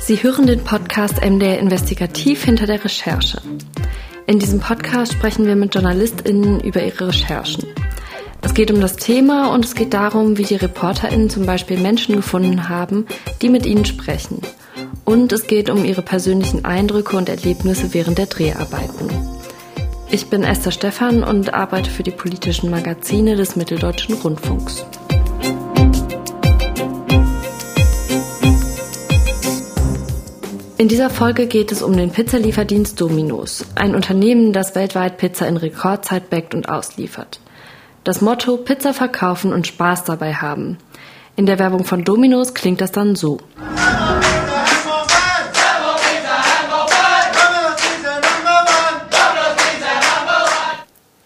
Sie hören den Podcast MDR Investigativ hinter der Recherche. In diesem Podcast sprechen wir mit JournalistInnen über ihre Recherchen. Es geht um das Thema und es geht darum, wie die ReporterInnen zum Beispiel Menschen gefunden haben, die mit ihnen sprechen. Und es geht um ihre persönlichen Eindrücke und Erlebnisse während der Dreharbeiten. Ich bin Esther Stephan und arbeite für die politischen Magazine des Mitteldeutschen Rundfunks. In dieser Folge geht es um den Pizzalieferdienst Domino's, ein Unternehmen, das weltweit Pizza in Rekordzeit backt und ausliefert. Das Motto Pizza verkaufen und Spaß dabei haben. In der Werbung von Domino's klingt das dann so.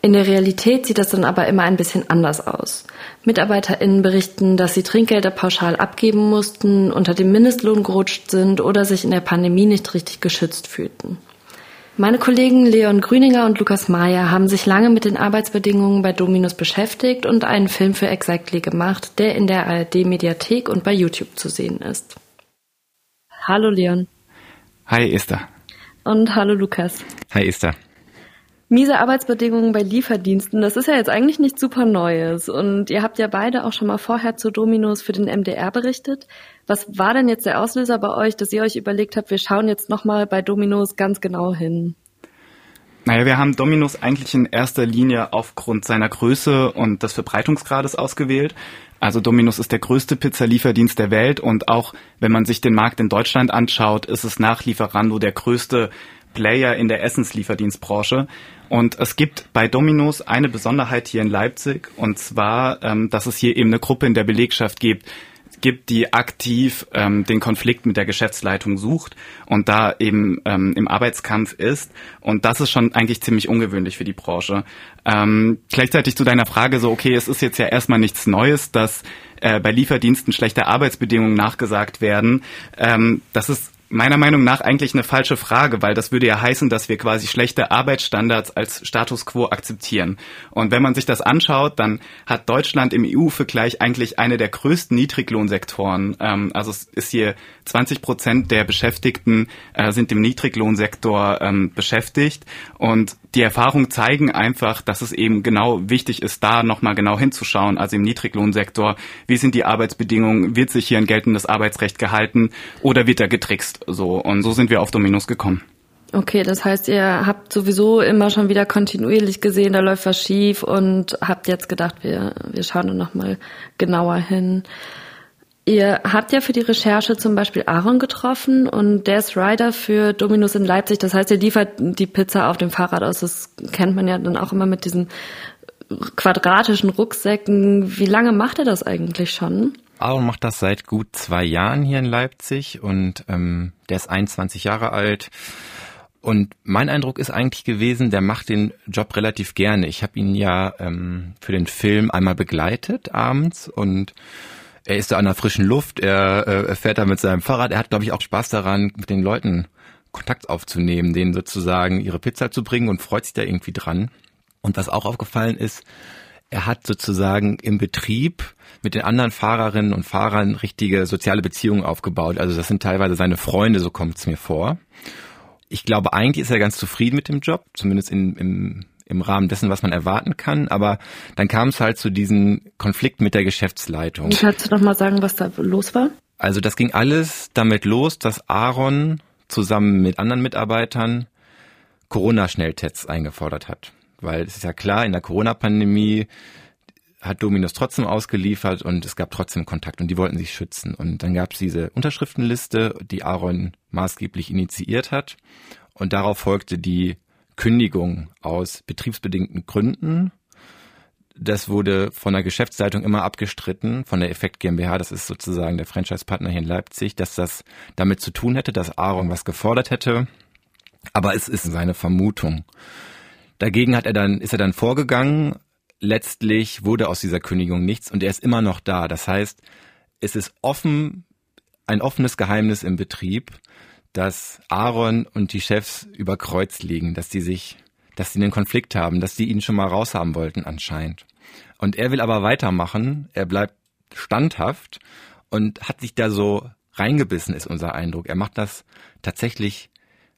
In der Realität sieht das dann aber immer ein bisschen anders aus. MitarbeiterInnen berichten, dass sie Trinkgelder pauschal abgeben mussten, unter dem Mindestlohn gerutscht sind oder sich in der Pandemie nicht richtig geschützt fühlten. Meine Kollegen Leon Grüninger und Lukas Mayer haben sich lange mit den Arbeitsbedingungen bei Dominus beschäftigt und einen Film für Exactly gemacht, der in der ARD-Mediathek und bei YouTube zu sehen ist. Hallo Leon. Hi Esther. Und hallo Lukas. Hi Esther miese Arbeitsbedingungen bei Lieferdiensten, das ist ja jetzt eigentlich nichts super Neues. Und ihr habt ja beide auch schon mal vorher zu Dominos für den MDR berichtet. Was war denn jetzt der Auslöser bei euch, dass ihr euch überlegt habt, wir schauen jetzt nochmal bei Dominos ganz genau hin? Naja, wir haben Dominos eigentlich in erster Linie aufgrund seiner Größe und des Verbreitungsgrades ausgewählt. Also Dominos ist der größte Pizzalieferdienst der Welt und auch wenn man sich den Markt in Deutschland anschaut, ist es nach Lieferando der größte Player in der Essenslieferdienstbranche. Und es gibt bei Domino's eine Besonderheit hier in Leipzig, und zwar, ähm, dass es hier eben eine Gruppe in der Belegschaft gibt, gibt, die aktiv ähm, den Konflikt mit der Geschäftsleitung sucht und da eben ähm, im Arbeitskampf ist. Und das ist schon eigentlich ziemlich ungewöhnlich für die Branche. Ähm, gleichzeitig zu deiner Frage so, okay, es ist jetzt ja erstmal nichts Neues, dass äh, bei Lieferdiensten schlechte Arbeitsbedingungen nachgesagt werden. Ähm, das ist meiner Meinung nach eigentlich eine falsche Frage, weil das würde ja heißen, dass wir quasi schlechte Arbeitsstandards als Status quo akzeptieren. Und wenn man sich das anschaut, dann hat Deutschland im EU-Vergleich eigentlich eine der größten Niedriglohnsektoren. Ähm, also es ist hier 20 Prozent der Beschäftigten äh, sind im Niedriglohnsektor ähm, beschäftigt. Und die Erfahrungen zeigen einfach, dass es eben genau wichtig ist, da nochmal genau hinzuschauen, also im Niedriglohnsektor, wie sind die Arbeitsbedingungen, wird sich hier ein geltendes Arbeitsrecht gehalten oder wird er getrickst? So. Und so sind wir auf Dominus gekommen. Okay, das heißt, ihr habt sowieso immer schon wieder kontinuierlich gesehen, da läuft was schief und habt jetzt gedacht, wir, wir schauen da nochmal genauer hin. Ihr habt ja für die Recherche zum Beispiel Aaron getroffen und der ist Rider für Dominus in Leipzig. Das heißt, er liefert die Pizza auf dem Fahrrad aus. Das kennt man ja dann auch immer mit diesen quadratischen Rucksäcken. Wie lange macht er das eigentlich schon? Aaron macht das seit gut zwei Jahren hier in Leipzig und ähm, der ist 21 Jahre alt. Und mein Eindruck ist eigentlich gewesen, der macht den Job relativ gerne. Ich habe ihn ja ähm, für den Film einmal begleitet abends und er ist da an der frischen Luft, er, äh, fährt da mit seinem Fahrrad, er hat, glaube ich, auch Spaß daran, mit den Leuten Kontakt aufzunehmen, denen sozusagen ihre Pizza zu bringen und freut sich da irgendwie dran. Und was auch aufgefallen ist, er hat sozusagen im Betrieb mit den anderen Fahrerinnen und Fahrern richtige soziale Beziehungen aufgebaut. Also das sind teilweise seine Freunde, so kommt es mir vor. Ich glaube, eigentlich ist er ganz zufrieden mit dem Job, zumindest in, im im Rahmen dessen, was man erwarten kann. Aber dann kam es halt zu diesem Konflikt mit der Geschäftsleitung. Kannst du noch mal sagen, was da los war? Also das ging alles damit los, dass Aaron zusammen mit anderen Mitarbeitern Corona-Schnelltests eingefordert hat. Weil es ist ja klar, in der Corona-Pandemie hat Dominus trotzdem ausgeliefert und es gab trotzdem Kontakt und die wollten sich schützen. Und dann gab es diese Unterschriftenliste, die Aaron maßgeblich initiiert hat. Und darauf folgte die Kündigung aus betriebsbedingten Gründen. Das wurde von der Geschäftsleitung immer abgestritten, von der Effekt GmbH, das ist sozusagen der Franchise-Partner hier in Leipzig, dass das damit zu tun hätte, dass Aaron was gefordert hätte. Aber es ist seine Vermutung. Dagegen hat er dann, ist er dann vorgegangen. Letztlich wurde aus dieser Kündigung nichts und er ist immer noch da. Das heißt, es ist offen, ein offenes Geheimnis im Betrieb, dass Aaron und die Chefs über Kreuz liegen, dass die sich, dass sie einen Konflikt haben, dass die ihn schon mal raushaben wollten anscheinend. Und er will aber weitermachen, er bleibt standhaft und hat sich da so reingebissen, ist unser Eindruck. Er macht das tatsächlich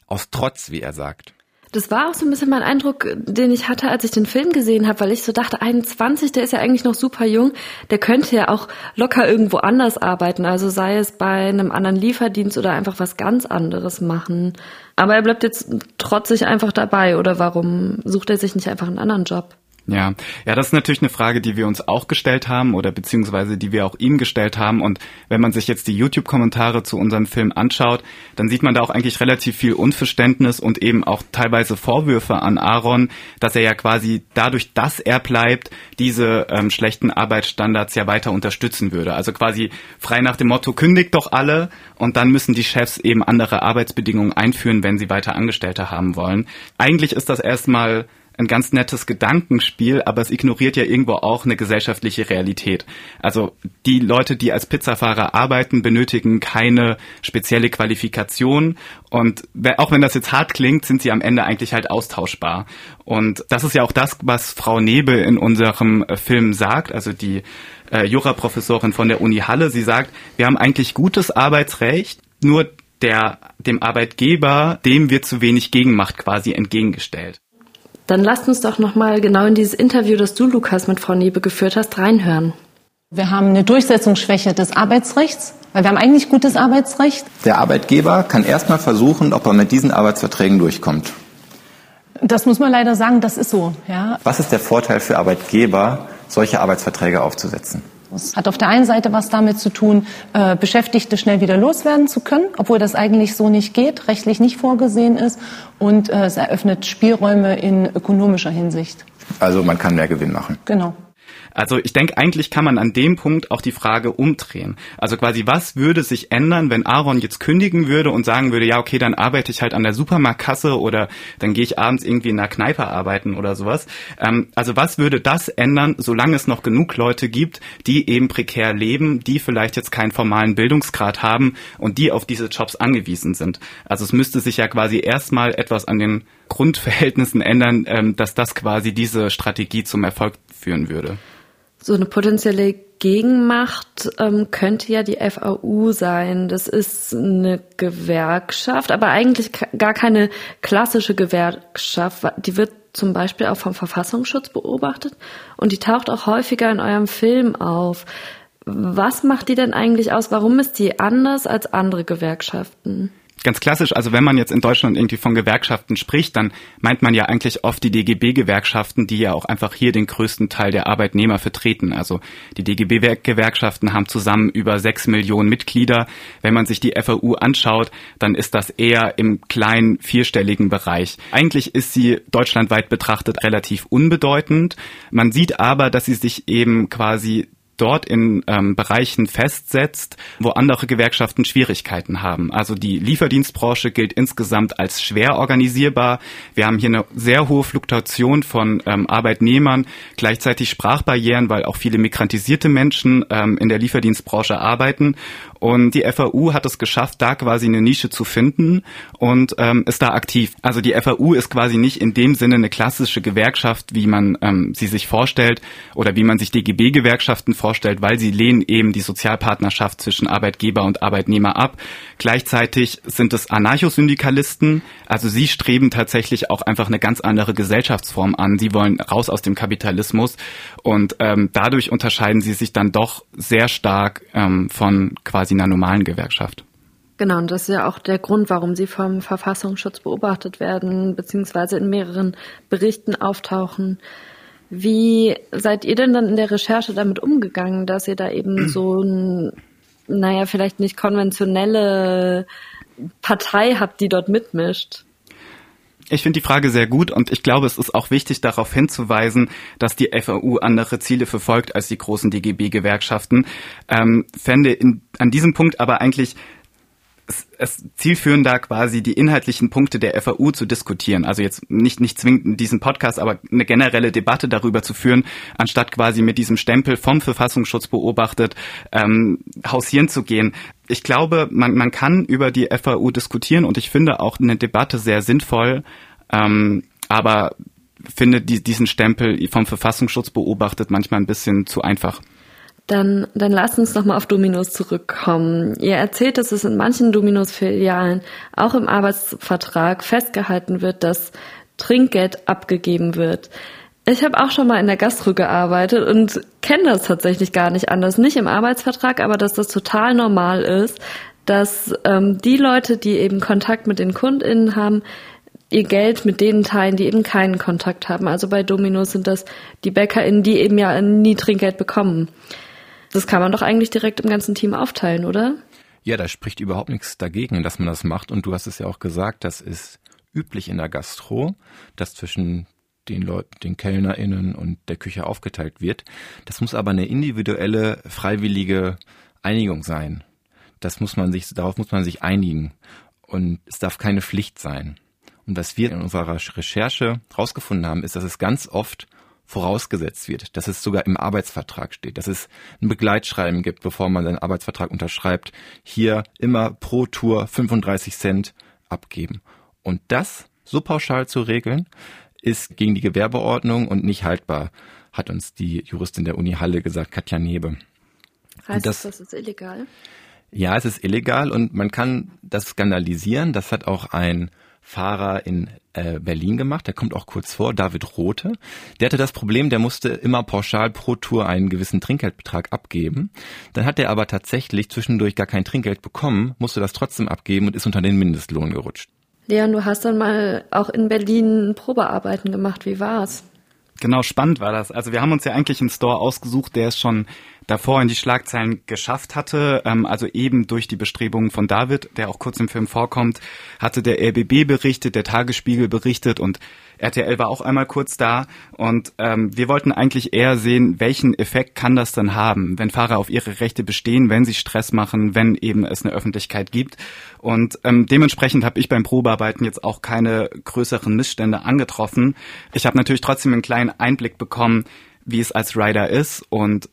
aus Trotz, wie er sagt. Das war auch so ein bisschen mein Eindruck, den ich hatte, als ich den Film gesehen habe, weil ich so dachte, 21, der ist ja eigentlich noch super jung, der könnte ja auch locker irgendwo anders arbeiten, also sei es bei einem anderen Lieferdienst oder einfach was ganz anderes machen. Aber er bleibt jetzt trotzig einfach dabei oder warum sucht er sich nicht einfach einen anderen Job? Ja, ja, das ist natürlich eine Frage, die wir uns auch gestellt haben oder beziehungsweise die wir auch ihm gestellt haben. Und wenn man sich jetzt die YouTube-Kommentare zu unserem Film anschaut, dann sieht man da auch eigentlich relativ viel Unverständnis und eben auch teilweise Vorwürfe an Aaron, dass er ja quasi dadurch, dass er bleibt, diese ähm, schlechten Arbeitsstandards ja weiter unterstützen würde. Also quasi frei nach dem Motto, kündigt doch alle und dann müssen die Chefs eben andere Arbeitsbedingungen einführen, wenn sie weiter Angestellte haben wollen. Eigentlich ist das erstmal ein ganz nettes Gedankenspiel, aber es ignoriert ja irgendwo auch eine gesellschaftliche Realität. Also die Leute, die als Pizzafahrer arbeiten, benötigen keine spezielle Qualifikation und auch wenn das jetzt hart klingt, sind sie am Ende eigentlich halt austauschbar. Und das ist ja auch das, was Frau Nebel in unserem äh, Film sagt, also die äh, Juraprofessorin von der Uni Halle. Sie sagt, wir haben eigentlich gutes Arbeitsrecht, nur der, dem Arbeitgeber, dem wird zu wenig Gegenmacht quasi entgegengestellt. Dann lasst uns doch nochmal genau in dieses Interview, das du, Lukas, mit Frau Niebe geführt hast, reinhören. Wir haben eine Durchsetzungsschwäche des Arbeitsrechts, weil wir haben eigentlich gutes Arbeitsrecht. Der Arbeitgeber kann erstmal versuchen, ob er mit diesen Arbeitsverträgen durchkommt. Das muss man leider sagen, das ist so. Ja. Was ist der Vorteil für Arbeitgeber, solche Arbeitsverträge aufzusetzen? Es hat auf der einen Seite was damit zu tun, äh, Beschäftigte schnell wieder loswerden zu können, obwohl das eigentlich so nicht geht, rechtlich nicht vorgesehen ist. Und äh, es eröffnet Spielräume in ökonomischer Hinsicht. Also man kann mehr Gewinn machen. Genau. Also ich denke, eigentlich kann man an dem Punkt auch die Frage umdrehen. Also quasi, was würde sich ändern, wenn Aaron jetzt kündigen würde und sagen würde, ja, okay, dann arbeite ich halt an der Supermarktkasse oder dann gehe ich abends irgendwie in einer Kneipe arbeiten oder sowas. Ähm, also was würde das ändern, solange es noch genug Leute gibt, die eben prekär leben, die vielleicht jetzt keinen formalen Bildungsgrad haben und die auf diese Jobs angewiesen sind. Also es müsste sich ja quasi erstmal etwas an den Grundverhältnissen ändern, ähm, dass das quasi diese Strategie zum Erfolg führen würde. So eine potenzielle Gegenmacht ähm, könnte ja die FAU sein. Das ist eine Gewerkschaft, aber eigentlich gar keine klassische Gewerkschaft. Die wird zum Beispiel auch vom Verfassungsschutz beobachtet und die taucht auch häufiger in eurem Film auf. Was macht die denn eigentlich aus? Warum ist die anders als andere Gewerkschaften? Ganz klassisch, also wenn man jetzt in Deutschland irgendwie von Gewerkschaften spricht, dann meint man ja eigentlich oft die DGB-Gewerkschaften, die ja auch einfach hier den größten Teil der Arbeitnehmer vertreten. Also die DGB-Gewerkschaften haben zusammen über sechs Millionen Mitglieder. Wenn man sich die FAU anschaut, dann ist das eher im kleinen vierstelligen Bereich. Eigentlich ist sie deutschlandweit betrachtet relativ unbedeutend. Man sieht aber, dass sie sich eben quasi dort in ähm, Bereichen festsetzt, wo andere Gewerkschaften Schwierigkeiten haben. Also die Lieferdienstbranche gilt insgesamt als schwer organisierbar. Wir haben hier eine sehr hohe Fluktuation von ähm, Arbeitnehmern, gleichzeitig Sprachbarrieren, weil auch viele migrantisierte Menschen ähm, in der Lieferdienstbranche arbeiten. Und die FAU hat es geschafft, da quasi eine Nische zu finden und ähm, ist da aktiv. Also die FAU ist quasi nicht in dem Sinne eine klassische Gewerkschaft, wie man ähm, sie sich vorstellt oder wie man sich DGB-Gewerkschaften vorstellt, weil sie lehnen eben die Sozialpartnerschaft zwischen Arbeitgeber und Arbeitnehmer ab. Gleichzeitig sind es Anarchosyndikalisten, also sie streben tatsächlich auch einfach eine ganz andere Gesellschaftsform an. Sie wollen raus aus dem Kapitalismus und ähm, dadurch unterscheiden sie sich dann doch sehr stark ähm, von quasi einer normalen Gewerkschaft. Genau, und das ist ja auch der Grund, warum sie vom Verfassungsschutz beobachtet werden, beziehungsweise in mehreren Berichten auftauchen. Wie seid ihr denn dann in der Recherche damit umgegangen, dass ihr da eben so ein, naja, vielleicht nicht konventionelle Partei habt, die dort mitmischt? Ich finde die Frage sehr gut und ich glaube, es ist auch wichtig, darauf hinzuweisen, dass die FAU andere Ziele verfolgt als die großen DGB-Gewerkschaften. Ähm, fände in, an diesem Punkt aber eigentlich es, es zielführender quasi die inhaltlichen Punkte der FAU zu diskutieren. Also jetzt nicht, nicht zwingend diesen Podcast, aber eine generelle Debatte darüber zu führen, anstatt quasi mit diesem Stempel vom Verfassungsschutz beobachtet ähm, hausieren zu gehen. Ich glaube, man, man kann über die FAU diskutieren und ich finde auch eine Debatte sehr sinnvoll, ähm, aber finde die, diesen Stempel vom Verfassungsschutz beobachtet manchmal ein bisschen zu einfach. Dann, dann lasst uns nochmal auf Dominos zurückkommen. Ihr erzählt, dass es in manchen Dominos-Filialen auch im Arbeitsvertrag festgehalten wird, dass Trinkgeld abgegeben wird. Ich habe auch schon mal in der Gastro gearbeitet und kenne das tatsächlich gar nicht anders. Nicht im Arbeitsvertrag, aber dass das total normal ist, dass ähm, die Leute, die eben Kontakt mit den KundInnen haben, ihr Geld mit denen teilen, die eben keinen Kontakt haben. Also bei Dominos sind das die BäckerInnen, die eben ja nie Trinkgeld bekommen. Das kann man doch eigentlich direkt im ganzen Team aufteilen, oder? Ja, da spricht überhaupt nichts dagegen, dass man das macht. Und du hast es ja auch gesagt, das ist üblich in der Gastro, dass zwischen den Leuten, den KellnerInnen und der Küche aufgeteilt wird. Das muss aber eine individuelle, freiwillige Einigung sein. Das muss man sich, darauf muss man sich einigen. Und es darf keine Pflicht sein. Und was wir in unserer Recherche herausgefunden haben, ist, dass es ganz oft vorausgesetzt wird, dass es sogar im Arbeitsvertrag steht, dass es ein Begleitschreiben gibt, bevor man seinen Arbeitsvertrag unterschreibt, hier immer pro Tour 35 Cent abgeben. Und das so pauschal zu regeln, ist gegen die Gewerbeordnung und nicht haltbar, hat uns die Juristin der Uni Halle gesagt, Katja Nebe. Heißt das, das ist illegal? Ja, es ist illegal und man kann das skandalisieren. Das hat auch ein Fahrer in äh, Berlin gemacht, der kommt auch kurz vor, David Rote. Der hatte das Problem, der musste immer pauschal pro Tour einen gewissen Trinkgeldbetrag abgeben. Dann hat er aber tatsächlich zwischendurch gar kein Trinkgeld bekommen, musste das trotzdem abgeben und ist unter den Mindestlohn gerutscht. Leon, du hast dann mal auch in Berlin Probearbeiten gemacht. Wie war's? Genau, spannend war das. Also wir haben uns ja eigentlich einen Store ausgesucht, der es schon davor in die Schlagzeilen geschafft hatte. Ähm, also eben durch die Bestrebungen von David, der auch kurz im Film vorkommt, hatte der RBB berichtet, der Tagesspiegel berichtet und RTL war auch einmal kurz da. Und ähm, wir wollten eigentlich eher sehen, welchen Effekt kann das dann haben, wenn Fahrer auf ihre Rechte bestehen, wenn sie Stress machen, wenn eben es eine Öffentlichkeit gibt. Und ähm, dementsprechend habe ich beim Probearbeiten jetzt auch keine größeren Missstände angetroffen. Ich habe natürlich trotzdem einen kleinen Einblick bekommen, wie es als Rider ist und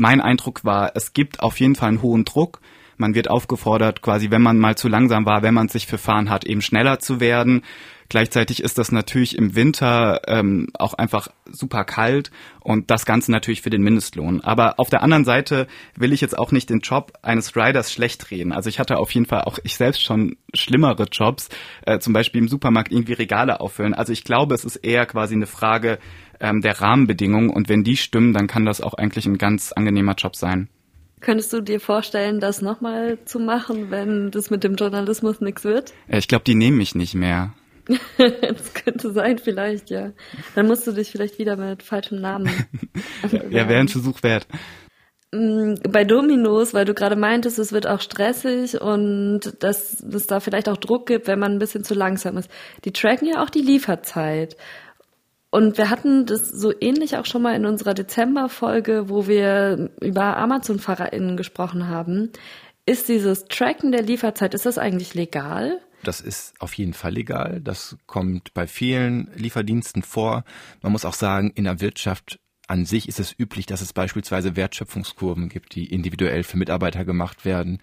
mein Eindruck war, es gibt auf jeden Fall einen hohen Druck. Man wird aufgefordert, quasi, wenn man mal zu langsam war, wenn man sich verfahren hat, eben schneller zu werden. Gleichzeitig ist das natürlich im Winter ähm, auch einfach super kalt und das Ganze natürlich für den Mindestlohn. Aber auf der anderen Seite will ich jetzt auch nicht den Job eines Riders schlecht reden. Also ich hatte auf jeden Fall auch ich selbst schon schlimmere Jobs, äh, zum Beispiel im Supermarkt irgendwie Regale auffüllen. Also ich glaube, es ist eher quasi eine Frage ähm, der Rahmenbedingungen und wenn die stimmen, dann kann das auch eigentlich ein ganz angenehmer Job sein. Könntest du dir vorstellen, das nochmal zu machen, wenn das mit dem Journalismus nichts wird? Äh, ich glaube, die nehmen mich nicht mehr. das könnte sein, vielleicht, ja. Dann musst du dich vielleicht wieder mit falschem Namen. ja, wäre ein Versuch wert. Mm, bei Dominos, weil du gerade meintest, es wird auch stressig und dass es da vielleicht auch Druck gibt, wenn man ein bisschen zu langsam ist. Die tracken ja auch die Lieferzeit. Und wir hatten das so ähnlich auch schon mal in unserer Dezember-Folge, wo wir über Amazon-FahrerInnen gesprochen haben. Ist dieses Tracken der Lieferzeit, ist das eigentlich legal? Das ist auf jeden Fall legal. Das kommt bei vielen Lieferdiensten vor. Man muss auch sagen, in der Wirtschaft an sich ist es üblich, dass es beispielsweise Wertschöpfungskurven gibt, die individuell für Mitarbeiter gemacht werden.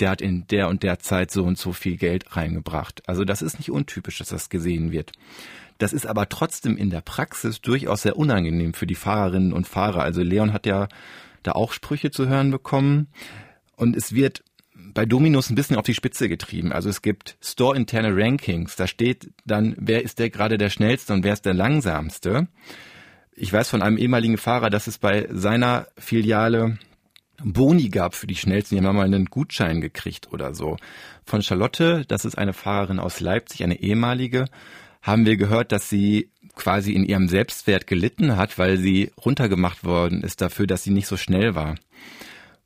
Der hat in der und der Zeit so und so viel Geld reingebracht. Also das ist nicht untypisch, dass das gesehen wird. Das ist aber trotzdem in der Praxis durchaus sehr unangenehm für die Fahrerinnen und Fahrer. Also Leon hat ja da auch Sprüche zu hören bekommen. Und es wird bei Dominos ein bisschen auf die Spitze getrieben. Also es gibt store-interne Rankings. Da steht dann, wer ist der gerade der schnellste und wer ist der langsamste. Ich weiß von einem ehemaligen Fahrer, dass es bei seiner Filiale Boni gab für die schnellsten. Die haben mal einen Gutschein gekriegt oder so. Von Charlotte, das ist eine Fahrerin aus Leipzig, eine ehemalige, haben wir gehört, dass sie quasi in ihrem Selbstwert gelitten hat, weil sie runtergemacht worden ist dafür, dass sie nicht so schnell war.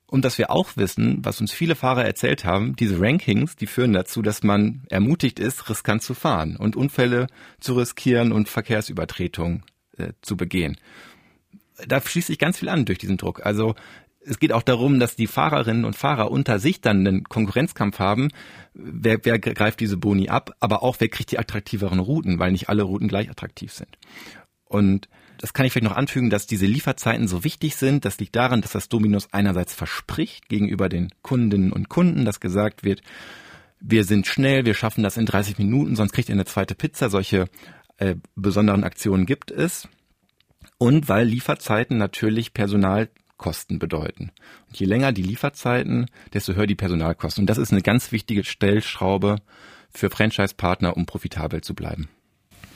Und dass wir auch wissen, was uns viele Fahrer erzählt haben, diese Rankings, die führen dazu, dass man ermutigt ist, riskant zu fahren und Unfälle zu riskieren und Verkehrsübertretungen äh, zu begehen. Da schließt sich ganz viel an durch diesen Druck. Also es geht auch darum, dass die Fahrerinnen und Fahrer unter sich dann einen Konkurrenzkampf haben. Wer, wer greift diese Boni ab, aber auch wer kriegt die attraktiveren Routen, weil nicht alle Routen gleich attraktiv sind. Und das kann ich vielleicht noch anfügen, dass diese Lieferzeiten so wichtig sind. Das liegt daran, dass das Dominus einerseits verspricht gegenüber den Kundinnen und Kunden, dass gesagt wird, wir sind schnell, wir schaffen das in 30 Minuten, sonst kriegt ihr eine zweite Pizza. Solche äh, besonderen Aktionen gibt es. Und weil Lieferzeiten natürlich Personal Personalkosten bedeuten. Und je länger die Lieferzeiten, desto höher die Personalkosten. Und das ist eine ganz wichtige Stellschraube für Franchise-Partner, um profitabel zu bleiben.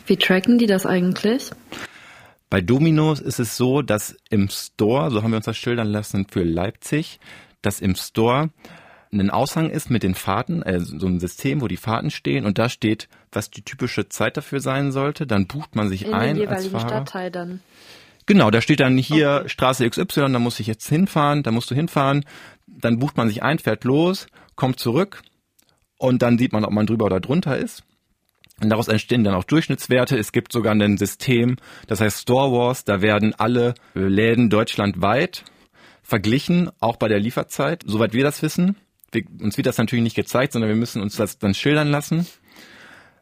Wie tracken die das eigentlich? Bei Domino's ist es so, dass im Store, so haben wir uns das schildern lassen für Leipzig, dass im Store ein Aushang ist mit den Fahrten, äh, so ein System, wo die Fahrten stehen und da steht, was die typische Zeit dafür sein sollte. Dann bucht man sich In ein als Fahrer. Stadtteil dann. Genau, da steht dann hier Straße XY, da muss ich jetzt hinfahren, da musst du hinfahren. Dann bucht man sich ein, fährt los, kommt zurück und dann sieht man, ob man drüber oder drunter ist. Und daraus entstehen dann auch Durchschnittswerte. Es gibt sogar ein System, das heißt Store Wars, da werden alle Läden deutschlandweit verglichen, auch bei der Lieferzeit, soweit wir das wissen. Wir, uns wird das natürlich nicht gezeigt, sondern wir müssen uns das dann schildern lassen.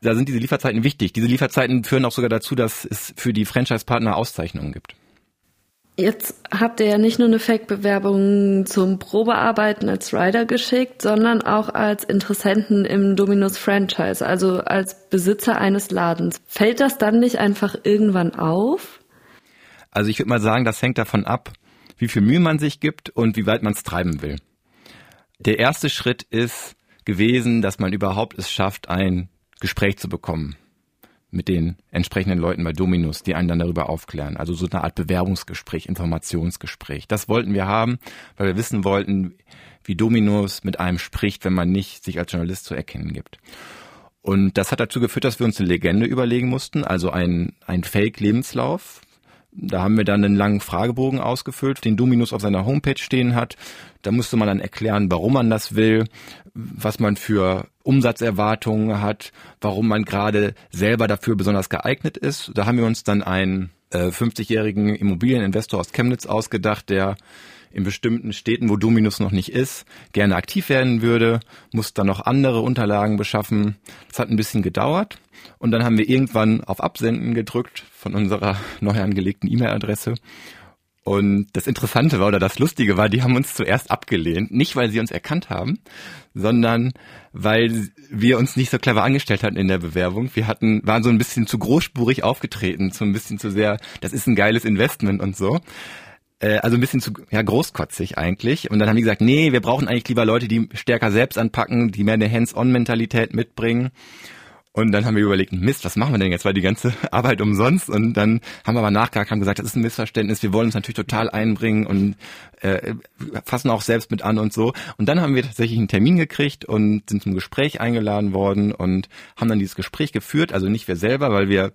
Da sind diese Lieferzeiten wichtig. Diese Lieferzeiten führen auch sogar dazu, dass es für die Franchise-Partner Auszeichnungen gibt. Jetzt habt ihr ja nicht nur eine Fake-Bewerbung zum Probearbeiten als Rider geschickt, sondern auch als Interessenten im Dominus Franchise, also als Besitzer eines Ladens. Fällt das dann nicht einfach irgendwann auf? Also ich würde mal sagen, das hängt davon ab, wie viel Mühe man sich gibt und wie weit man es treiben will. Der erste Schritt ist gewesen, dass man überhaupt es schafft, ein Gespräch zu bekommen mit den entsprechenden Leuten bei Dominus, die einen dann darüber aufklären. Also so eine Art Bewerbungsgespräch, Informationsgespräch. Das wollten wir haben, weil wir wissen wollten, wie Dominus mit einem spricht, wenn man nicht sich als Journalist zu erkennen gibt. Und das hat dazu geführt, dass wir uns eine Legende überlegen mussten, also ein, ein Fake-Lebenslauf. Da haben wir dann einen langen Fragebogen ausgefüllt, den Dominus auf seiner Homepage stehen hat. Da musste man dann erklären, warum man das will, was man für Umsatzerwartungen hat, warum man gerade selber dafür besonders geeignet ist. Da haben wir uns dann einen äh, 50-jährigen Immobilieninvestor aus Chemnitz ausgedacht, der in bestimmten Städten, wo Dominus noch nicht ist, gerne aktiv werden würde, muss dann noch andere Unterlagen beschaffen. Das hat ein bisschen gedauert und dann haben wir irgendwann auf Absenden gedrückt von unserer neu angelegten E-Mail-Adresse. Und das Interessante war oder das Lustige war, die haben uns zuerst abgelehnt, nicht weil sie uns erkannt haben, sondern weil wir uns nicht so clever angestellt hatten in der Bewerbung. Wir hatten, waren so ein bisschen zu großspurig aufgetreten, so ein bisschen zu sehr, das ist ein geiles Investment und so äh, also ein bisschen zu ja, großkotzig eigentlich. Und dann haben die gesagt, nee, wir brauchen eigentlich lieber Leute, die stärker selbst anpacken, die mehr eine Hands-on-Mentalität mitbringen. Und dann haben wir überlegt, Mist, was machen wir denn jetzt? Weil die ganze Arbeit umsonst. Und dann haben wir aber nachgehakt, haben gesagt, das ist ein Missverständnis. Wir wollen uns natürlich total einbringen und äh, fassen auch selbst mit an und so. Und dann haben wir tatsächlich einen Termin gekriegt und sind zum Gespräch eingeladen worden und haben dann dieses Gespräch geführt. Also nicht wir selber, weil wir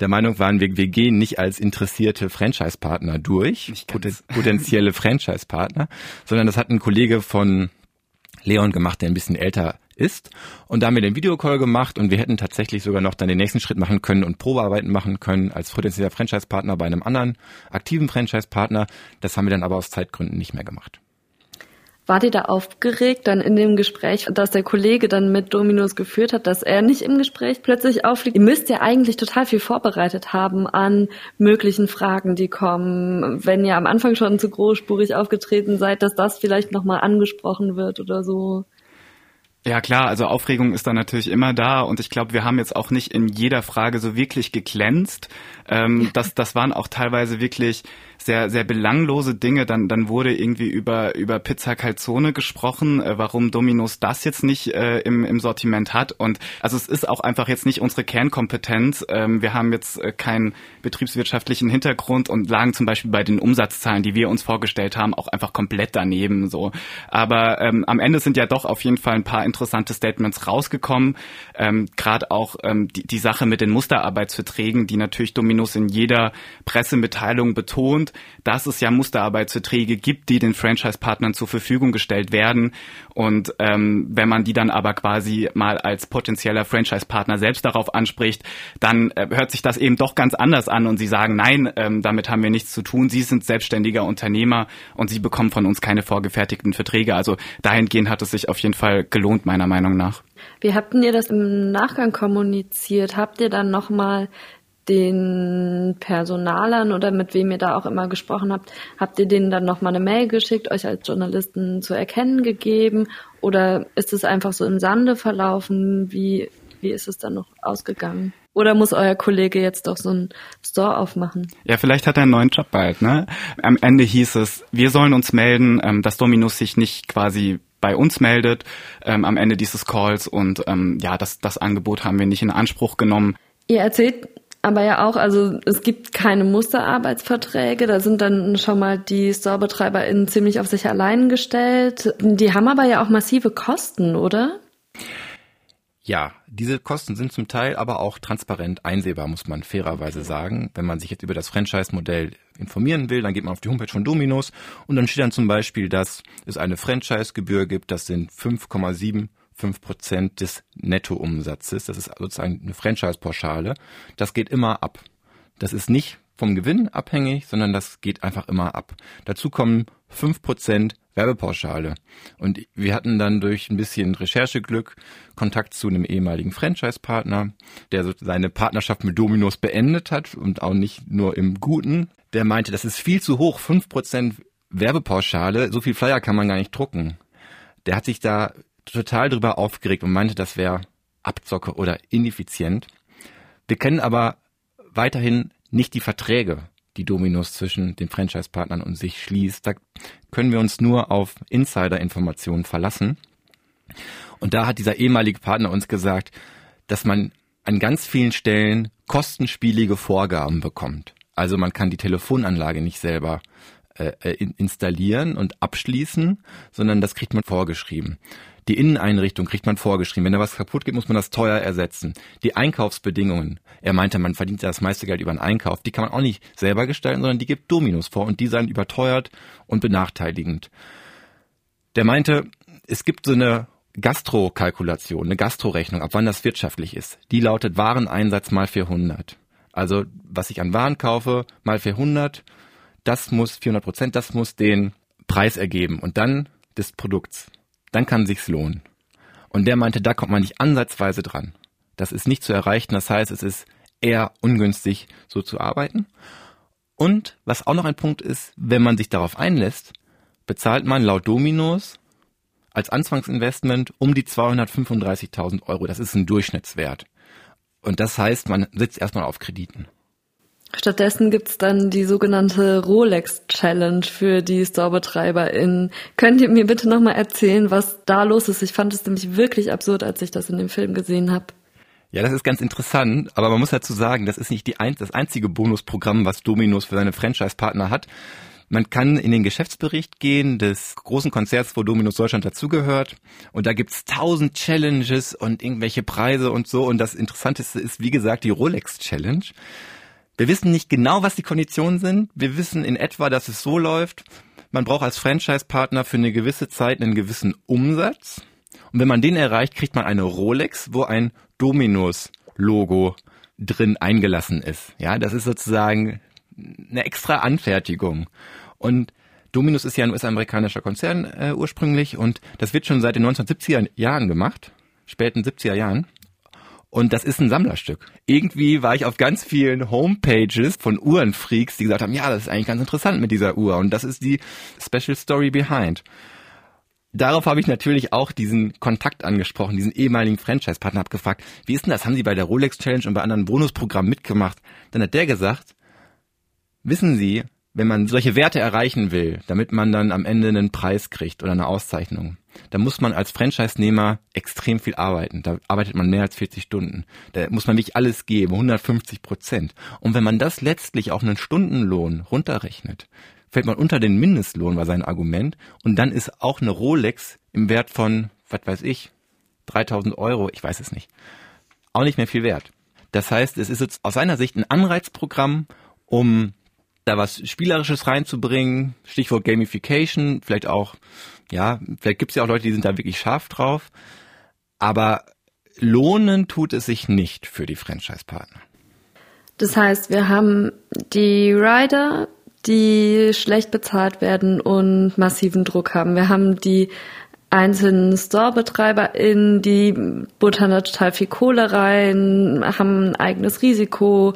der Meinung waren, wir, wir gehen nicht als interessierte Franchise-Partner durch, poten potenzielle Franchise-Partner, sondern das hat ein Kollege von Leon gemacht, der ein bisschen älter ist. Und da haben wir den Videocall gemacht und wir hätten tatsächlich sogar noch dann den nächsten Schritt machen können und Probearbeiten machen können als potenzieller Franchise-Partner bei einem anderen aktiven Franchise-Partner. Das haben wir dann aber aus Zeitgründen nicht mehr gemacht. Wart ihr da aufgeregt dann in dem Gespräch, dass der Kollege dann mit Dominos geführt hat, dass er nicht im Gespräch plötzlich auffliegt? Ihr müsst ja eigentlich total viel vorbereitet haben an möglichen Fragen, die kommen. Wenn ihr am Anfang schon zu großspurig aufgetreten seid, dass das vielleicht nochmal angesprochen wird oder so. Ja klar, also Aufregung ist da natürlich immer da und ich glaube, wir haben jetzt auch nicht in jeder Frage so wirklich geglänzt. Ähm, das, das waren auch teilweise wirklich sehr, sehr belanglose Dinge. Dann, dann wurde irgendwie über, über Pizza Calzone gesprochen, äh, warum Dominos das jetzt nicht äh, im, im Sortiment hat. Und also es ist auch einfach jetzt nicht unsere Kernkompetenz. Ähm, wir haben jetzt äh, keinen betriebswirtschaftlichen Hintergrund und lagen zum Beispiel bei den Umsatzzahlen, die wir uns vorgestellt haben, auch einfach komplett daneben. So. Aber ähm, am Ende sind ja doch auf jeden Fall ein paar interessante Statements rausgekommen. Ähm, Gerade auch ähm, die, die Sache mit den Musterarbeitsverträgen, die natürlich Dominos in jeder Pressemitteilung betont, dass es ja Musterarbeitsverträge gibt, die den Franchise-Partnern zur Verfügung gestellt werden. Und ähm, wenn man die dann aber quasi mal als potenzieller Franchise-Partner selbst darauf anspricht, dann äh, hört sich das eben doch ganz anders an und sie sagen, nein, ähm, damit haben wir nichts zu tun. Sie sind selbstständiger Unternehmer und sie bekommen von uns keine vorgefertigten Verträge. Also dahingehend hat es sich auf jeden Fall gelohnt, meiner Meinung nach. Wie habt ihr das im Nachgang kommuniziert? Habt ihr dann nochmal den Personalern oder mit wem ihr da auch immer gesprochen habt, habt ihr denen dann nochmal eine Mail geschickt, euch als Journalisten zu erkennen gegeben oder ist es einfach so im Sande verlaufen? Wie, wie ist es dann noch ausgegangen? Oder muss euer Kollege jetzt doch so einen Store aufmachen? Ja, vielleicht hat er einen neuen Job bald, ne? Am Ende hieß es, wir sollen uns melden, ähm, dass Dominus sich nicht quasi bei uns meldet ähm, am Ende dieses Calls und ähm, ja, das, das Angebot haben wir nicht in Anspruch genommen. Ihr erzählt aber ja auch, also es gibt keine Musterarbeitsverträge, da sind dann schon mal die StorebetreiberInnen ziemlich auf sich allein gestellt. Die haben aber ja auch massive Kosten, oder? Ja, diese Kosten sind zum Teil aber auch transparent einsehbar, muss man fairerweise sagen. Wenn man sich jetzt über das Franchise-Modell informieren will, dann geht man auf die Homepage von Dominos und dann steht dann zum Beispiel, dass es eine Franchise-Gebühr gibt, das sind 5,75 Prozent des Nettoumsatzes. Das ist sozusagen eine Franchise-Pauschale. Das geht immer ab. Das ist nicht vom Gewinn abhängig, sondern das geht einfach immer ab. Dazu kommen 5% Werbepauschale. Und wir hatten dann durch ein bisschen Rechercheglück Kontakt zu einem ehemaligen Franchise-Partner, der seine Partnerschaft mit Dominos beendet hat und auch nicht nur im Guten. Der meinte, das ist viel zu hoch, 5% Werbepauschale, so viel Flyer kann man gar nicht drucken. Der hat sich da total drüber aufgeregt und meinte, das wäre Abzocke oder ineffizient. Wir kennen aber weiterhin nicht die Verträge, die Dominos zwischen den Franchise-Partnern und sich schließt. Da können wir uns nur auf Insider-Informationen verlassen. Und da hat dieser ehemalige Partner uns gesagt, dass man an ganz vielen Stellen kostenspielige Vorgaben bekommt. Also man kann die Telefonanlage nicht selber äh, äh installieren und abschließen, sondern das kriegt man vorgeschrieben. Die Inneneinrichtung kriegt man vorgeschrieben. Wenn da was kaputt geht, muss man das teuer ersetzen. Die Einkaufsbedingungen. Er meinte, man verdient das meiste Geld über einen Einkauf. Die kann man auch nicht selber gestalten, sondern die gibt Dominos vor und die seien überteuert und benachteiligend. Der meinte, es gibt so eine Gastrokalkulation, eine Gastrorechnung, ab wann das wirtschaftlich ist. Die lautet Wareneinsatz mal 400. Also was ich an Waren kaufe mal 400, das muss 400 Prozent, das muss den Preis ergeben und dann des Produkts dann kann sich's lohnen. Und der meinte, da kommt man nicht ansatzweise dran. Das ist nicht zu erreichen. Das heißt, es ist eher ungünstig, so zu arbeiten. Und was auch noch ein Punkt ist, wenn man sich darauf einlässt, bezahlt man laut Dominos als Anfangsinvestment um die 235.000 Euro. Das ist ein Durchschnittswert. Und das heißt, man sitzt erstmal auf Krediten. Stattdessen gibt's dann die sogenannte Rolex Challenge für die Storebetreiber*innen. Könnt ihr mir bitte nochmal erzählen, was da los ist? Ich fand es nämlich wirklich absurd, als ich das in dem Film gesehen habe. Ja, das ist ganz interessant, aber man muss dazu sagen, das ist nicht die ein, das einzige Bonusprogramm, was Dominos für seine Franchise-Partner hat. Man kann in den Geschäftsbericht gehen des großen Konzerts, wo Dominos Deutschland dazugehört. Und da gibt's tausend Challenges und irgendwelche Preise und so. Und das Interessanteste ist, wie gesagt, die Rolex Challenge. Wir wissen nicht genau, was die Konditionen sind. Wir wissen in etwa, dass es so läuft. Man braucht als Franchise-Partner für eine gewisse Zeit einen gewissen Umsatz. Und wenn man den erreicht, kriegt man eine Rolex, wo ein Dominos-Logo drin eingelassen ist. Ja, das ist sozusagen eine extra Anfertigung. Und Dominus ist ja ein US-amerikanischer Konzern äh, ursprünglich und das wird schon seit den 1970er Jahren gemacht, späten 70er Jahren. Und das ist ein Sammlerstück. Irgendwie war ich auf ganz vielen Homepages von Uhrenfreaks, die gesagt haben, ja, das ist eigentlich ganz interessant mit dieser Uhr. Und das ist die Special Story Behind. Darauf habe ich natürlich auch diesen Kontakt angesprochen, diesen ehemaligen Franchise-Partner, habe gefragt, wie ist denn das? Haben Sie bei der Rolex Challenge und bei anderen Bonusprogrammen mitgemacht? Dann hat der gesagt, wissen Sie, wenn man solche Werte erreichen will, damit man dann am Ende einen Preis kriegt oder eine Auszeichnung, da muss man als Franchise-Nehmer extrem viel arbeiten. Da arbeitet man mehr als 40 Stunden. Da muss man wirklich alles geben, 150 Prozent. Und wenn man das letztlich auf einen Stundenlohn runterrechnet, fällt man unter den Mindestlohn, war sein Argument. Und dann ist auch eine Rolex im Wert von, was weiß ich, 3000 Euro, ich weiß es nicht, auch nicht mehr viel wert. Das heißt, es ist jetzt aus seiner Sicht ein Anreizprogramm, um da was Spielerisches reinzubringen, Stichwort Gamification, vielleicht auch ja, vielleicht gibt es ja auch Leute, die sind da wirklich scharf drauf. Aber lohnen tut es sich nicht für die Franchise-Partner. Das heißt, wir haben die Rider, die schlecht bezahlt werden und massiven Druck haben. Wir haben die einzelnen Store-BetreiberInnen, die buttern da total viel Kohle rein, haben ein eigenes Risiko.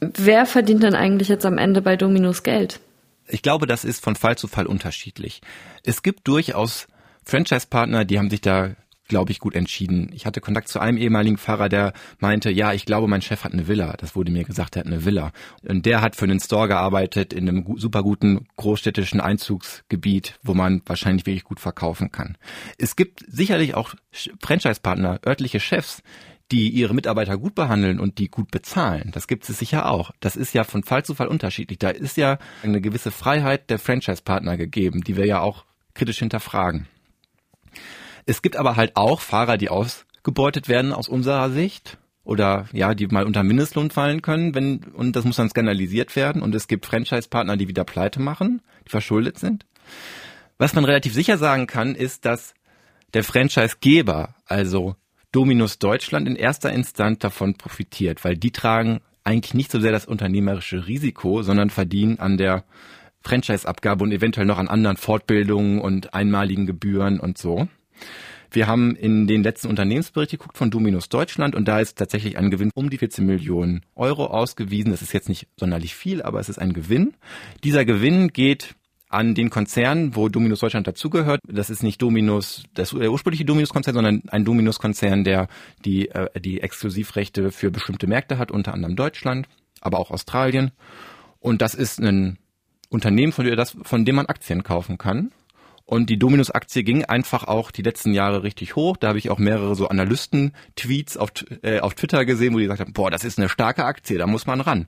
Wer verdient denn eigentlich jetzt am Ende bei Dominos Geld? Ich glaube, das ist von Fall zu Fall unterschiedlich. Es gibt durchaus Franchise-Partner, die haben sich da glaube ich, gut entschieden. Ich hatte Kontakt zu einem ehemaligen Fahrer, der meinte, ja, ich glaube, mein Chef hat eine Villa. Das wurde mir gesagt, er hat eine Villa. Und der hat für einen Store gearbeitet in einem super guten großstädtischen Einzugsgebiet, wo man wahrscheinlich wirklich gut verkaufen kann. Es gibt sicherlich auch Franchise-Partner, örtliche Chefs, die ihre Mitarbeiter gut behandeln und die gut bezahlen. Das gibt es sicher auch. Das ist ja von Fall zu Fall unterschiedlich. Da ist ja eine gewisse Freiheit der Franchise-Partner gegeben, die wir ja auch kritisch hinterfragen. Es gibt aber halt auch Fahrer, die ausgebeutet werden aus unserer Sicht oder ja, die mal unter Mindestlohn fallen können, wenn und das muss dann skandalisiert werden und es gibt Franchise-Partner, die wieder pleite machen, die verschuldet sind. Was man relativ sicher sagen kann, ist, dass der Franchise-Geber, also Dominus Deutschland in erster Instanz davon profitiert, weil die tragen eigentlich nicht so sehr das unternehmerische Risiko, sondern verdienen an der Franchise-Abgabe und eventuell noch an anderen Fortbildungen und einmaligen Gebühren und so. Wir haben in den letzten Unternehmensbericht geguckt von Dominus Deutschland und da ist tatsächlich ein Gewinn um die 14 Millionen Euro ausgewiesen. Das ist jetzt nicht sonderlich viel, aber es ist ein Gewinn. Dieser Gewinn geht an den Konzern, wo Dominus Deutschland dazugehört. Das ist nicht Dominus, das der ursprüngliche Dominus-Konzern, sondern ein Dominus-Konzern, der die, äh, die Exklusivrechte für bestimmte Märkte hat, unter anderem Deutschland, aber auch Australien. Und das ist ein Unternehmen, von, das, von dem man Aktien kaufen kann. Und die Dominus-Aktie ging einfach auch die letzten Jahre richtig hoch. Da habe ich auch mehrere so Analysten-Tweets auf, äh, auf Twitter gesehen, wo die gesagt haben, boah, das ist eine starke Aktie, da muss man ran.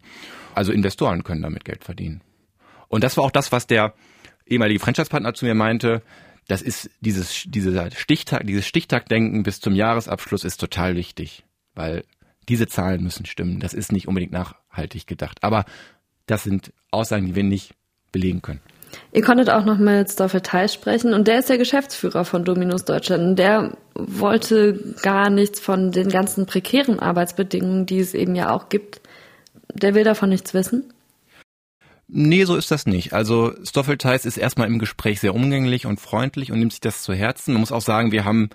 Also Investoren können damit Geld verdienen. Und das war auch das, was der ehemalige Franchise-Partner zu mir meinte, das ist dieses, dieser Stichtag, dieses Stichtagdenken bis zum Jahresabschluss ist total wichtig, weil diese Zahlen müssen stimmen. Das ist nicht unbedingt nachhaltig gedacht. Aber das sind Aussagen, die wir nicht belegen können. Ihr konntet auch noch mit Stoffel Theis sprechen und der ist der Geschäftsführer von Dominus Deutschland. Und der wollte gar nichts von den ganzen prekären Arbeitsbedingungen, die es eben ja auch gibt. Der will davon nichts wissen. Nee, so ist das nicht. Also Stoffel Theis ist erstmal im Gespräch sehr umgänglich und freundlich und nimmt sich das zu Herzen. Man muss auch sagen, wir haben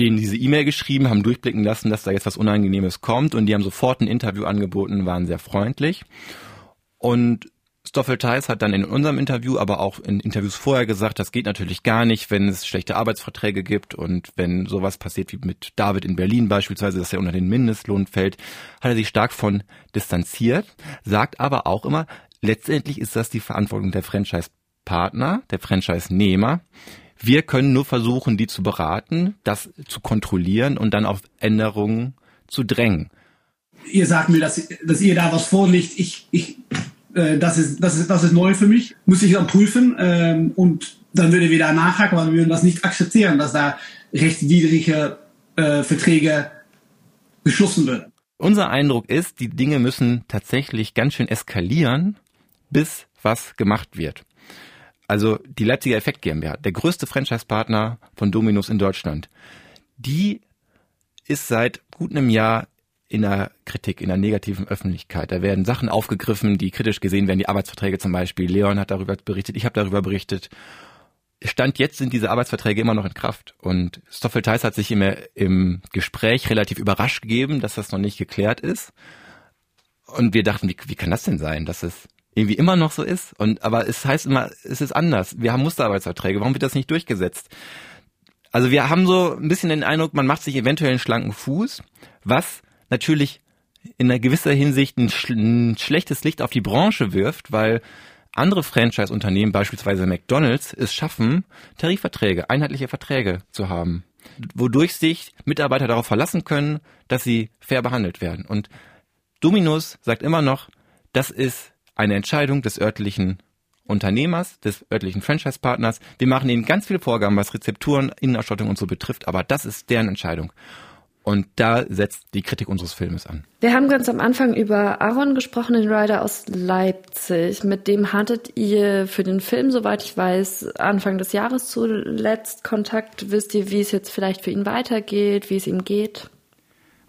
denen diese E-Mail geschrieben, haben durchblicken lassen, dass da jetzt was Unangenehmes kommt und die haben sofort ein Interview angeboten, waren sehr freundlich. Und Stoffel Theis hat dann in unserem Interview, aber auch in Interviews vorher gesagt, das geht natürlich gar nicht, wenn es schlechte Arbeitsverträge gibt und wenn sowas passiert wie mit David in Berlin beispielsweise, dass er unter den Mindestlohn fällt, hat er sich stark von distanziert, sagt aber auch immer, letztendlich ist das die Verantwortung der Franchise-Partner, der Franchise-Nehmer. Wir können nur versuchen, die zu beraten, das zu kontrollieren und dann auf Änderungen zu drängen. Ihr sagt mir, dass, dass ihr da was vorlegt. Ich, ich, äh, das, ist, das, ist, das ist neu für mich. Muss ich dann prüfen ähm, und dann würde wieder nachhaken, weil wir würden das nicht akzeptieren, dass da rechtswidrige äh, Verträge geschlossen werden. Unser Eindruck ist, die Dinge müssen tatsächlich ganz schön eskalieren, bis was gemacht wird. Also die Leipziger Effekt GmbH, der größte Franchise-Partner von Dominus in Deutschland, die ist seit gut einem Jahr in der Kritik, in der negativen Öffentlichkeit. Da werden Sachen aufgegriffen, die kritisch gesehen werden, die Arbeitsverträge zum Beispiel. Leon hat darüber berichtet, ich habe darüber berichtet. Stand jetzt sind diese Arbeitsverträge immer noch in Kraft. Und Stoffel Theis hat sich immer im Gespräch relativ überrascht gegeben, dass das noch nicht geklärt ist. Und wir dachten, wie, wie kann das denn sein, dass es irgendwie immer noch so ist. Und aber es heißt immer, es ist anders. Wir haben Musterarbeitsverträge. Warum wird das nicht durchgesetzt? Also wir haben so ein bisschen den Eindruck, man macht sich eventuell einen schlanken Fuß, was natürlich in einer gewisser Hinsicht ein, sch ein schlechtes Licht auf die Branche wirft, weil andere Franchise-Unternehmen, beispielsweise McDonald's, es schaffen, Tarifverträge, einheitliche Verträge zu haben, wodurch sich Mitarbeiter darauf verlassen können, dass sie fair behandelt werden. Und Dominus sagt immer noch, das ist eine Entscheidung des örtlichen Unternehmers, des örtlichen Franchise-Partners. Wir machen ihnen ganz viele Vorgaben, was Rezepturen, Innenausstattung und so betrifft, aber das ist deren Entscheidung. Und da setzt die Kritik unseres Filmes an. Wir haben ganz am Anfang über Aaron gesprochen, den Rider aus Leipzig. Mit dem hattet ihr für den Film, soweit ich weiß, Anfang des Jahres zuletzt Kontakt. Wisst ihr, wie es jetzt vielleicht für ihn weitergeht, wie es ihm geht?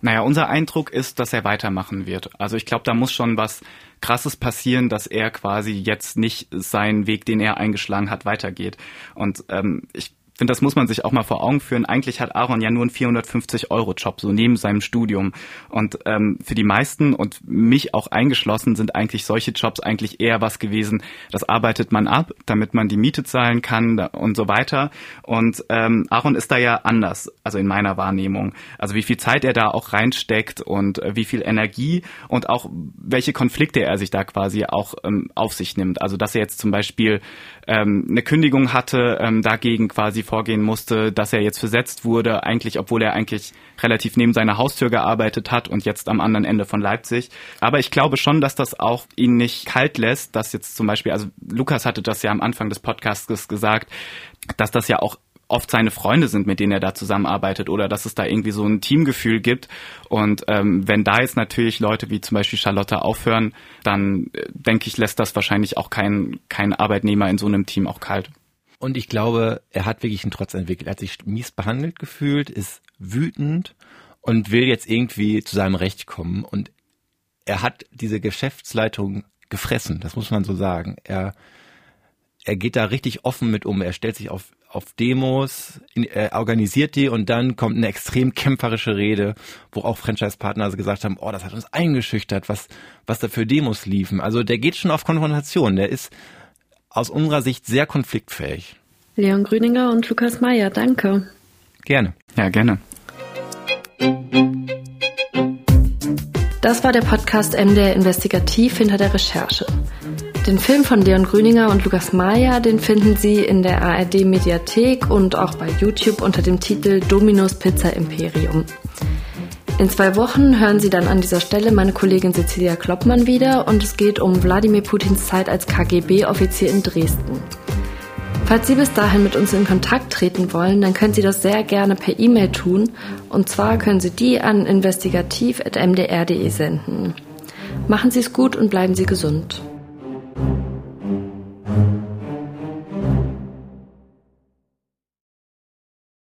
Naja, unser Eindruck ist, dass er weitermachen wird. Also ich glaube, da muss schon was Krasses passieren, dass er quasi jetzt nicht seinen Weg, den er eingeschlagen hat, weitergeht. Und ähm, ich finde, das muss man sich auch mal vor Augen führen. Eigentlich hat Aaron ja nur einen 450-Euro-Job, so neben seinem Studium. Und ähm, für die meisten und mich auch eingeschlossen sind eigentlich solche Jobs eigentlich eher was gewesen. Das arbeitet man ab, damit man die Miete zahlen kann und so weiter. Und ähm, Aaron ist da ja anders, also in meiner Wahrnehmung. Also wie viel Zeit er da auch reinsteckt und äh, wie viel Energie und auch welche Konflikte er sich da quasi auch ähm, auf sich nimmt. Also dass er jetzt zum Beispiel ähm, eine Kündigung hatte, ähm, dagegen quasi vorgehen musste, dass er jetzt versetzt wurde, eigentlich, obwohl er eigentlich relativ neben seiner Haustür gearbeitet hat und jetzt am anderen Ende von Leipzig. Aber ich glaube schon, dass das auch ihn nicht kalt lässt, dass jetzt zum Beispiel, also Lukas hatte das ja am Anfang des Podcasts gesagt, dass das ja auch oft seine Freunde sind, mit denen er da zusammenarbeitet oder dass es da irgendwie so ein Teamgefühl gibt. Und ähm, wenn da jetzt natürlich Leute wie zum Beispiel Charlotte aufhören, dann äh, denke ich, lässt das wahrscheinlich auch kein, kein Arbeitnehmer in so einem Team auch kalt. Und ich glaube, er hat wirklich einen Trotz entwickelt. Er hat sich mies behandelt gefühlt, ist wütend und will jetzt irgendwie zu seinem Recht kommen. Und er hat diese Geschäftsleitung gefressen, das muss man so sagen. Er, er geht da richtig offen mit um. Er stellt sich auf, auf Demos, er organisiert die und dann kommt eine extrem kämpferische Rede, wo auch Franchise-Partner gesagt haben, oh, das hat uns eingeschüchtert, was, was da für Demos liefen. Also der geht schon auf Konfrontation. Der ist aus unserer Sicht sehr konfliktfähig. Leon Grüninger und Lukas Meyer, danke. Gerne. Ja, gerne. Das war der Podcast MDR Investigativ hinter der Recherche. Den Film von Leon Grüninger und Lukas Mayer, den finden Sie in der ARD Mediathek und auch bei YouTube unter dem Titel Dominos Pizza Imperium. In zwei Wochen hören Sie dann an dieser Stelle meine Kollegin Cecilia Kloppmann wieder und es geht um Wladimir Putins Zeit als KGB-Offizier in Dresden. Falls Sie bis dahin mit uns in Kontakt treten wollen, dann können Sie das sehr gerne per E-Mail tun und zwar können Sie die an investigativ.mdr.de senden. Machen Sie es gut und bleiben Sie gesund.